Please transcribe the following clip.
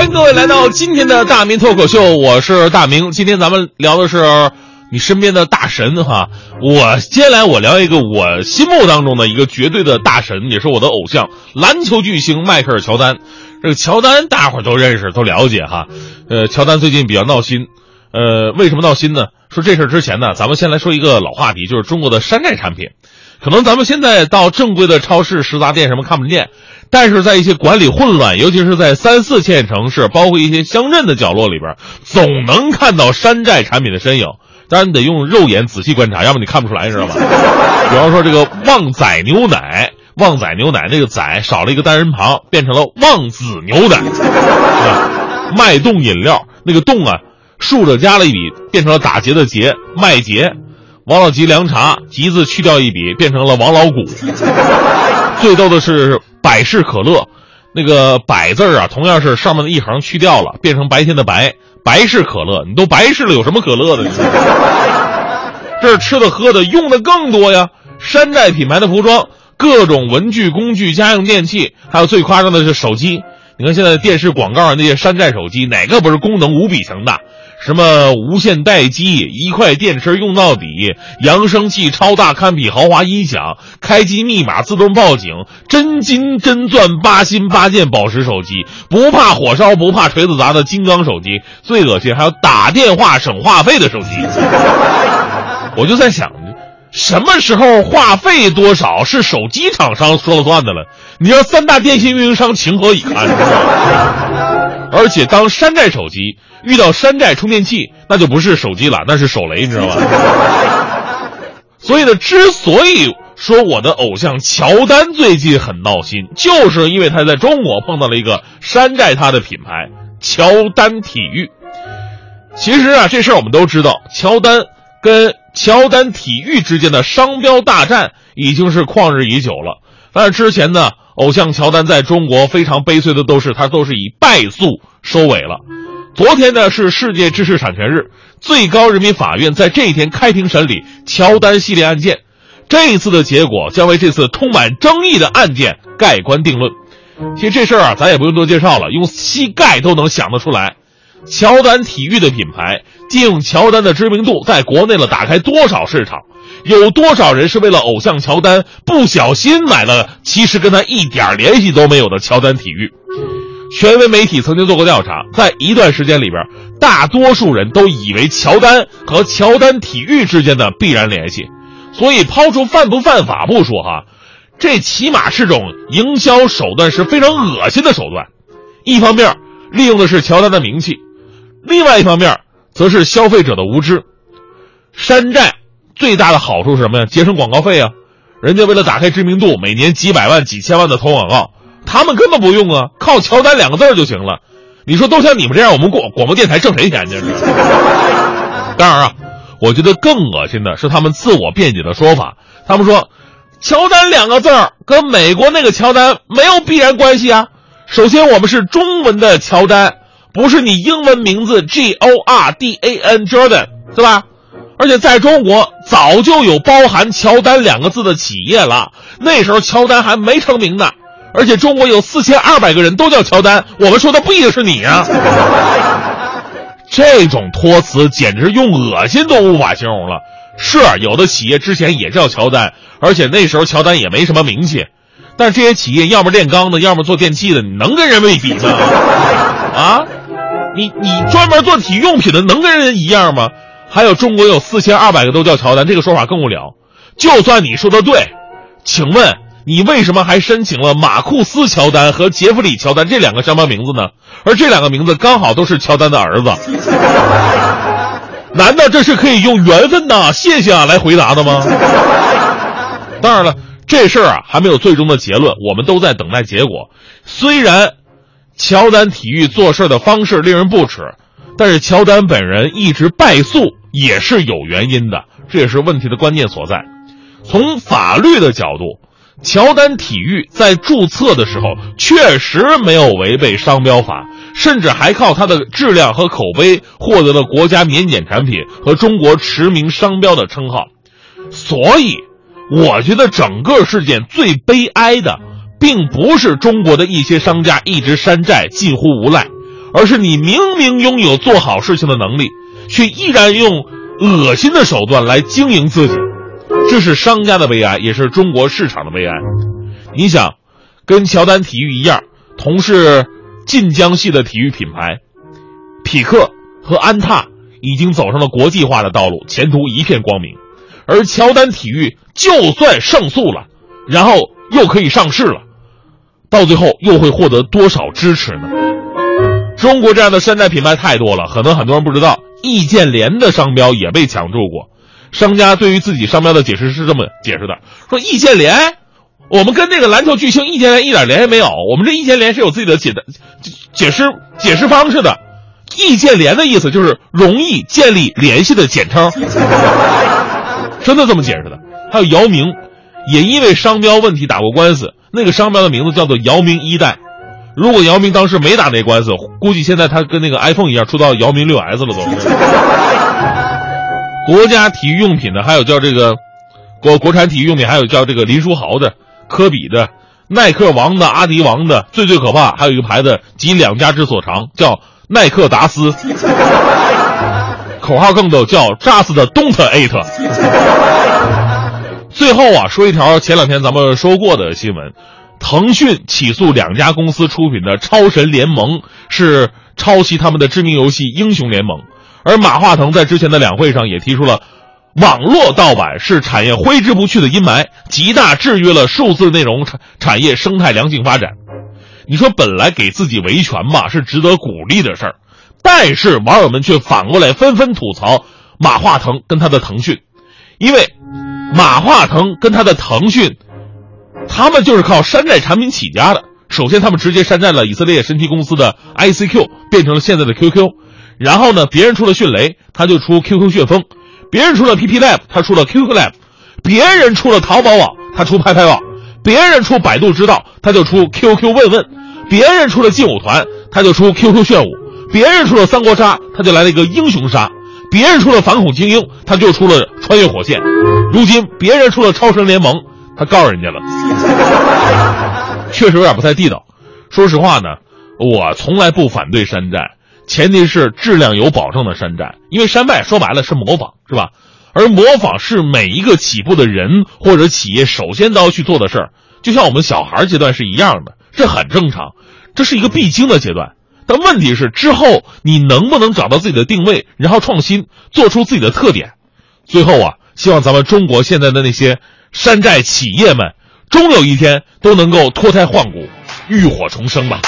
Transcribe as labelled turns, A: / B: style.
A: 欢迎各位来到今天的大明脱口秀，我是大明。今天咱们聊的是你身边的大神哈。我接下来我聊一个我心目当中的一个绝对的大神，也是我的偶像——篮球巨星迈克尔乔丹。这个乔丹大伙都认识，都了解哈。呃，乔丹最近比较闹心，呃，为什么闹心呢？说这事儿之前呢，咱们先来说一个老话题，就是中国的山寨产品。可能咱们现在到正规的超市、食杂店什么看不见，但是在一些管理混乱，尤其是在三四线城市，包括一些乡镇的角落里边，总能看到山寨产品的身影。当然你得用肉眼仔细观察，要么你看不出来，知道吗？比方说这个旺仔牛奶，旺仔牛奶那个仔少了一个单人旁，变成了旺子牛奶。脉动饮料那个动啊，竖着加了一笔，变成了打结的结，麦结。王老吉凉茶，吉字去掉一笔，变成了王老谷。最逗的是百事可乐，那个百字啊，同样是上面的一横去掉了，变成白天的白。百事可乐，你都白事了，有什么可乐的？这是吃的喝的，用的更多呀。山寨品牌的服装，各种文具、工具、家用电器，还有最夸张的是手机。你看现在电视广告上那些山寨手机，哪个不是功能无比强大？什么无线待机，一块电池用到底，扬声器超大堪比豪华音响，开机密码自动报警，真金真钻八心八箭宝石手机，不怕火烧不怕锤子砸的金刚手机，最恶心还有打电话省话费的手机。我就在想，什么时候话费多少是手机厂商说了算的了？你让三大电信运营商情何以堪？而且当山寨手机。遇到山寨充电器，那就不是手机了，那是手雷，你知道吗？所以呢，之所以说我的偶像乔丹最近很闹心，就是因为他在中国碰到了一个山寨他的品牌——乔丹体育。其实啊，这事儿我们都知道，乔丹跟乔丹体育之间的商标大战已经是旷日已久了。但是之前呢，偶像乔丹在中国非常悲催的都是他都是以败诉收尾了。昨天呢是世界知识产权日，最高人民法院在这一天开庭审理乔丹系列案件，这一次的结果将为这次充满争议的案件盖棺定论。其实这事儿啊，咱也不用多介绍了，用膝盖都能想得出来。乔丹体育的品牌借用乔丹的知名度，在国内了打开多少市场？有多少人是为了偶像乔丹不小心买了，其实跟他一点联系都没有的乔丹体育？权威媒体曾经做过调查，在一段时间里边，大多数人都以为乔丹和乔丹体育之间的必然联系，所以抛出犯不犯法不说哈，这起码是种营销手段，是非常恶心的手段。一方面利用的是乔丹的名气，另外一方面则是消费者的无知。山寨最大的好处是什么呀？节省广告费啊！人家为了打开知名度，每年几百万、几千万的投广告。他们根本不用啊，靠乔丹两个字就行了。你说都像你们这样，我们广广播电台挣谁钱去？当然啊，我觉得更恶心的是他们自我辩解的说法。他们说，乔丹两个字跟美国那个乔丹没有必然关系啊。首先，我们是中文的乔丹，不是你英文名字 G O R D A N Jordan 是吧？而且在中国早就有包含乔丹两个字的企业了，那时候乔丹还没成名呢。而且中国有四千二百个人都叫乔丹，我们说的不一定是你呀。这种托词简直用恶心都无法形容了。是有的企业之前也叫乔丹，而且那时候乔丹也没什么名气，但这些企业要么炼钢的，要么做电器的，你能跟人们比吗？啊，你你专门做体育用品的，能跟人一样吗？还有中国有四千二百个都叫乔丹，这个说法更无聊。就算你说的对，请问？你为什么还申请了马库斯·乔丹和杰弗里·乔丹这两个商标名字呢？而这两个名字刚好都是乔丹的儿子，难道这是可以用缘分呐、谢谢啊来回答的吗？当然了，这事儿啊还没有最终的结论，我们都在等待结果。虽然乔丹体育做事的方式令人不齿，但是乔丹本人一直败诉也是有原因的，这也是问题的关键所在。从法律的角度。乔丹体育在注册的时候确实没有违背商标法，甚至还靠它的质量和口碑获得了国家免检产品和中国驰名商标的称号。所以，我觉得整个事件最悲哀的，并不是中国的一些商家一直山寨近乎无赖，而是你明明拥有做好事情的能力，却依然用恶心的手段来经营自己。这是商家的悲哀，也是中国市场的悲哀。你想，跟乔丹体育一样，同是晋江系的体育品牌，匹克和安踏已经走上了国际化的道路，前途一片光明。而乔丹体育就算胜诉了，然后又可以上市了，到最后又会获得多少支持呢？中国这样的山寨品牌太多了，可能很多人不知道，易建联的商标也被抢注过。商家对于自己商标的解释是这么解释的：说易建联，我们跟那个篮球巨星易建联一点联系没有，我们这易建联是有自己的解的解释解释方式的。易建联的意思就是容易建立联系的简称，真的这么解释的。还有姚明，也因为商标问题打过官司，那个商标的名字叫做姚明一代。如果姚明当时没打那官司，估计现在他跟那个 iPhone 一样出到姚明六 S 了都。国家体育用品的，还有叫这个国国产体育用品，还有叫这个林书豪的、科比的、耐克王的、阿迪王的，最最可怕，还有一个牌子集两家之所长，叫耐克达斯，口号更逗，叫扎斯的 Don't Eat。最后啊，说一条前两天咱们说过的新闻：腾讯起诉两家公司出品的《超神联盟》是抄袭他们的知名游戏《英雄联盟》。而马化腾在之前的两会上也提出了，网络盗版是产业挥之不去的阴霾，极大制约了数字内容产产业生态良性发展。你说本来给自己维权吧是值得鼓励的事儿，但是网友们却反过来纷纷吐槽马化腾跟他的腾讯，因为马化腾跟他的腾讯，他们就是靠山寨产品起家的。首先，他们直接山寨了以色列神奇公司的 ICQ，变成了现在的 QQ。然后呢，别人出了迅雷，他就出 QQ 旋风；别人出了 PP Lab，他出了 QQ Lab；别人出了淘宝网，他出拍拍网；别人出百度知道，他就出 QQ 问问；别人出了劲舞团，他就出 QQ 炫舞；别人出了三国杀，他就来了一个英雄杀；别人出了反恐精英，他就出了穿越火线。如今别人出了超神联盟，他告诉人家了，确实有点不太地道。说实话呢，我从来不反对山寨。前提是质量有保证的山寨，因为山寨说白了是模仿，是吧？而模仿是每一个起步的人或者企业首先都要去做的事儿，就像我们小孩阶段是一样的，这很正常，这是一个必经的阶段。但问题是之后你能不能找到自己的定位，然后创新，做出自己的特点？最后啊，希望咱们中国现在的那些山寨企业们，终有一天都能够脱胎换骨，浴火重生吧。